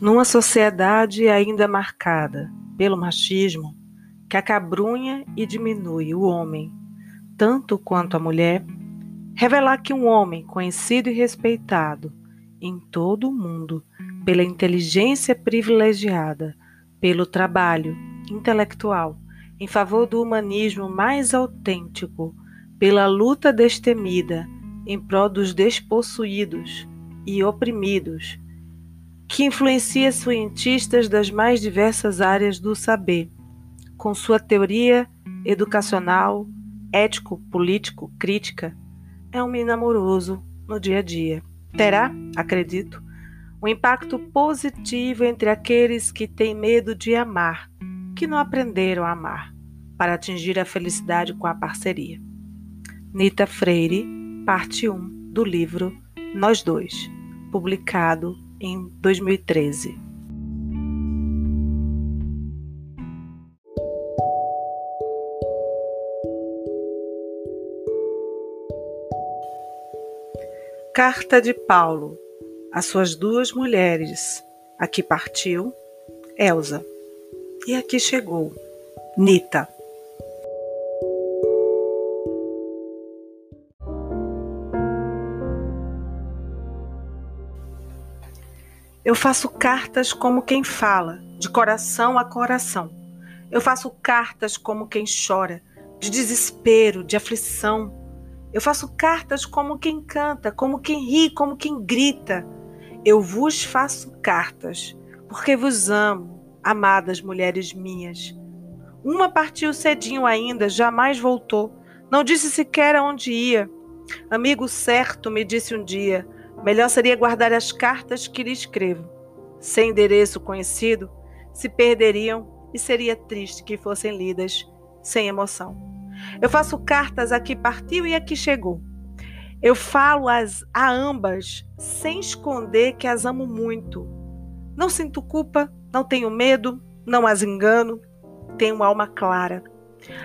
Numa sociedade ainda marcada pelo machismo, que acabrunha e diminui o homem, tanto quanto a mulher, revelar que um homem conhecido e respeitado em todo o mundo pela inteligência privilegiada, pelo trabalho intelectual em favor do humanismo mais autêntico, pela luta destemida em prol dos despossuídos e oprimidos, que influencia cientistas das mais diversas áreas do saber, com sua teoria educacional, ético, político, crítica, é um menino amoroso no dia a dia. Terá, acredito, um impacto positivo entre aqueles que têm medo de amar, que não aprenderam a amar, para atingir a felicidade com a parceria. Nita Freire, parte 1 do livro Nós Dois, publicado em 2013. Carta de Paulo às suas duas mulheres. Aqui partiu Elsa e aqui chegou Nita. Eu faço cartas como quem fala, de coração a coração. Eu faço cartas como quem chora, de desespero, de aflição. Eu faço cartas como quem canta, como quem ri, como quem grita. Eu vos faço cartas, porque vos amo, amadas mulheres minhas. Uma partiu cedinho ainda, jamais voltou. Não disse sequer aonde ia. Amigo certo me disse um dia: Melhor seria guardar as cartas que lhe escrevo. Sem endereço conhecido, se perderiam e seria triste que fossem lidas sem emoção. Eu faço cartas a que partiu e a que chegou. Eu falo as a ambas sem esconder que as amo muito. Não sinto culpa, não tenho medo, não as engano, tenho alma clara.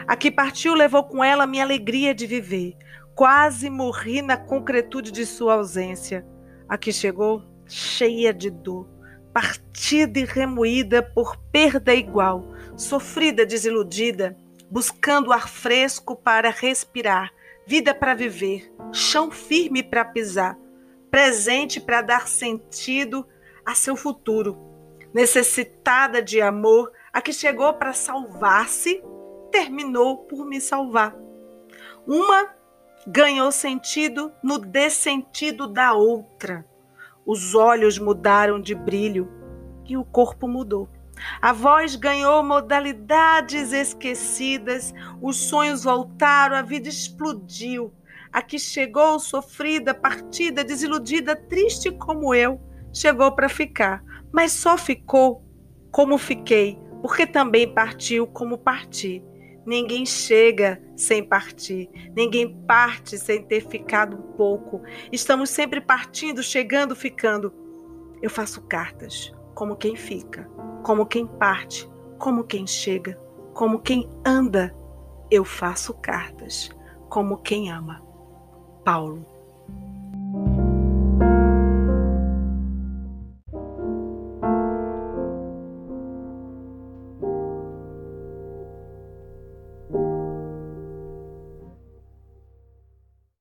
A que partiu levou com ela minha alegria de viver, Quase morri na concretude de sua ausência. Aqui chegou, cheia de dor, partida e remoída por perda igual, sofrida, desiludida, buscando ar fresco para respirar, vida para viver, chão firme para pisar, presente para dar sentido a seu futuro. Necessitada de amor, a que chegou para salvar-se, terminou por me salvar. Uma ganhou sentido no dessentido da outra. Os olhos mudaram de brilho e o corpo mudou. A voz ganhou modalidades esquecidas, os sonhos voltaram, a vida explodiu. Aqui chegou sofrida, partida, desiludida, triste como eu, chegou para ficar, mas só ficou como fiquei, porque também partiu como parti. Ninguém chega sem partir, ninguém parte sem ter ficado um pouco. Estamos sempre partindo, chegando, ficando. Eu faço cartas como quem fica, como quem parte, como quem chega, como quem anda. Eu faço cartas como quem ama. Paulo